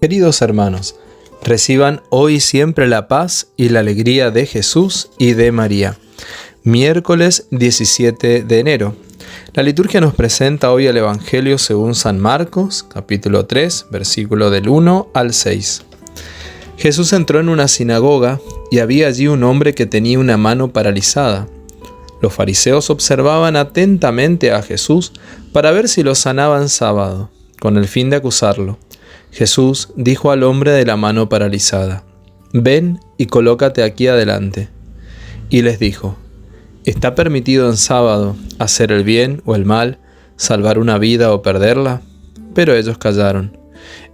Queridos hermanos, reciban hoy siempre la paz y la alegría de Jesús y de María. Miércoles 17 de enero. La liturgia nos presenta hoy el Evangelio según San Marcos, capítulo 3, versículo del 1 al 6. Jesús entró en una sinagoga y había allí un hombre que tenía una mano paralizada. Los fariseos observaban atentamente a Jesús para ver si lo sanaban sábado, con el fin de acusarlo. Jesús dijo al hombre de la mano paralizada, Ven y colócate aquí adelante. Y les dijo, ¿Está permitido en sábado hacer el bien o el mal, salvar una vida o perderla? Pero ellos callaron.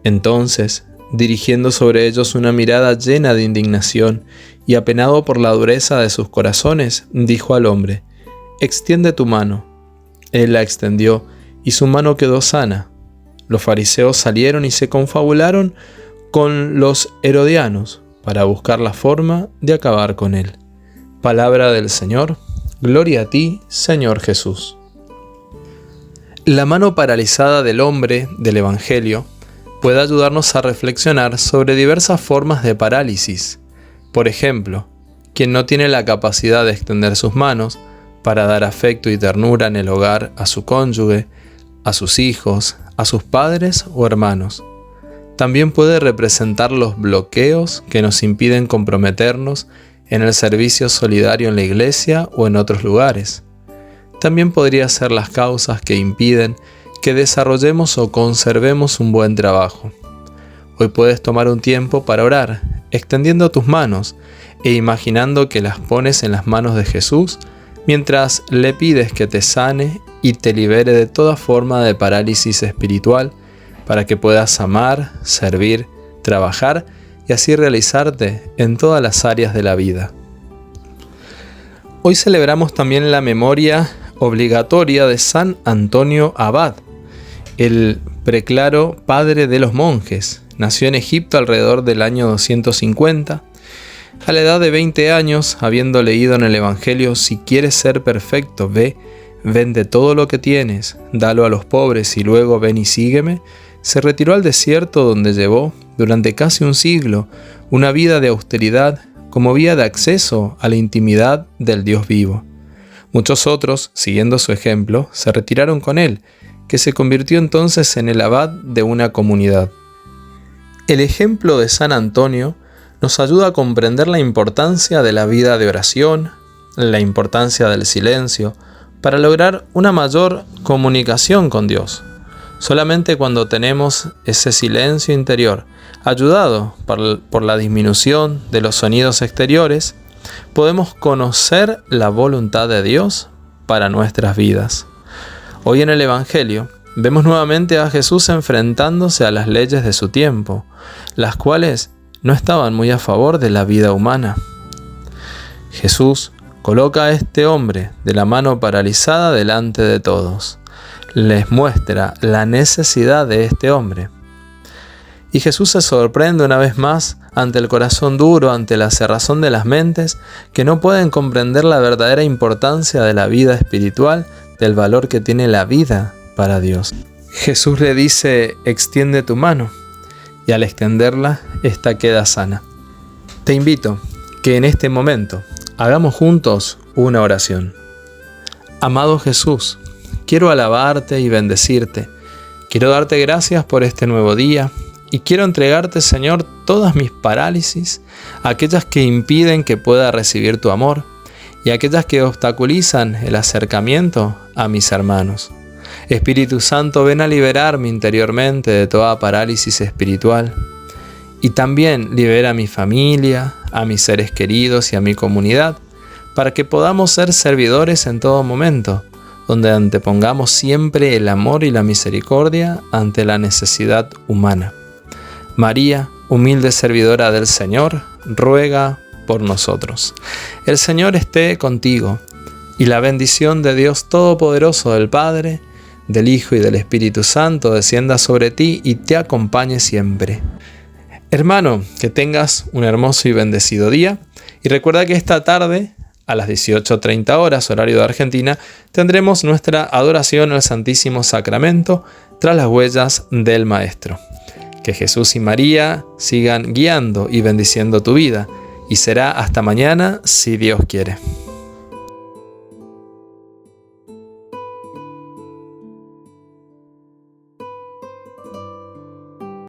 Entonces, dirigiendo sobre ellos una mirada llena de indignación y apenado por la dureza de sus corazones, dijo al hombre, Extiende tu mano. Él la extendió y su mano quedó sana. Los fariseos salieron y se confabularon con los herodianos para buscar la forma de acabar con él. Palabra del Señor, gloria a ti, Señor Jesús. La mano paralizada del hombre del Evangelio puede ayudarnos a reflexionar sobre diversas formas de parálisis. Por ejemplo, quien no tiene la capacidad de extender sus manos para dar afecto y ternura en el hogar a su cónyuge, a sus hijos, a sus padres o hermanos. También puede representar los bloqueos que nos impiden comprometernos en el servicio solidario en la iglesia o en otros lugares. También podría ser las causas que impiden que desarrollemos o conservemos un buen trabajo. Hoy puedes tomar un tiempo para orar, extendiendo tus manos e imaginando que las pones en las manos de Jesús mientras le pides que te sane y te libere de toda forma de parálisis espiritual para que puedas amar, servir, trabajar y así realizarte en todas las áreas de la vida. Hoy celebramos también la memoria obligatoria de San Antonio Abad, el preclaro padre de los monjes. Nació en Egipto alrededor del año 250 a la edad de 20 años, habiendo leído en el Evangelio, si quieres ser perfecto, ve, vende todo lo que tienes, dalo a los pobres y luego ven y sígueme, se retiró al desierto donde llevó, durante casi un siglo, una vida de austeridad como vía de acceso a la intimidad del Dios vivo. Muchos otros, siguiendo su ejemplo, se retiraron con él, que se convirtió entonces en el abad de una comunidad. El ejemplo de San Antonio nos ayuda a comprender la importancia de la vida de oración, la importancia del silencio, para lograr una mayor comunicación con Dios. Solamente cuando tenemos ese silencio interior, ayudado por, la disminución de los sonidos exteriores, podemos conocer la voluntad de Dios para nuestras vidas. Hoy en el Evangelio vemos nuevamente a Jesús enfrentándose a las leyes de su tiempo, las cuales no estaban muy a favor de la vida humana. Jesús coloca a este hombre de la mano paralizada delante de todos. Les muestra la necesidad de este hombre. Y Jesús se sorprende una vez más ante el corazón duro, ante la cerrazón de las mentes, que no pueden comprender la verdadera importancia de la vida espiritual, del valor que tiene la vida para Dios. Jesús le dice, extiende tu mano y al extenderla, esta queda sana. Te invito que en este momento hagamos juntos una oración. Amado Jesús, quiero alabarte y bendecirte. Quiero darte gracias por este nuevo día y quiero entregarte, Señor, todas mis parálisis, aquellas que impiden que pueda recibir tu amor y aquellas que obstaculizan el acercamiento a mis hermanos. Espíritu Santo, ven a liberarme interiormente de toda parálisis espiritual. Y también libera a mi familia, a mis seres queridos y a mi comunidad, para que podamos ser servidores en todo momento, donde antepongamos siempre el amor y la misericordia ante la necesidad humana. María, humilde servidora del Señor, ruega por nosotros. El Señor esté contigo, y la bendición de Dios Todopoderoso del Padre, del Hijo y del Espíritu Santo descienda sobre ti y te acompañe siempre. Hermano, que tengas un hermoso y bendecido día y recuerda que esta tarde a las 18.30 horas, horario de Argentina, tendremos nuestra adoración al Santísimo Sacramento tras las huellas del Maestro. Que Jesús y María sigan guiando y bendiciendo tu vida. Y será hasta mañana si Dios quiere.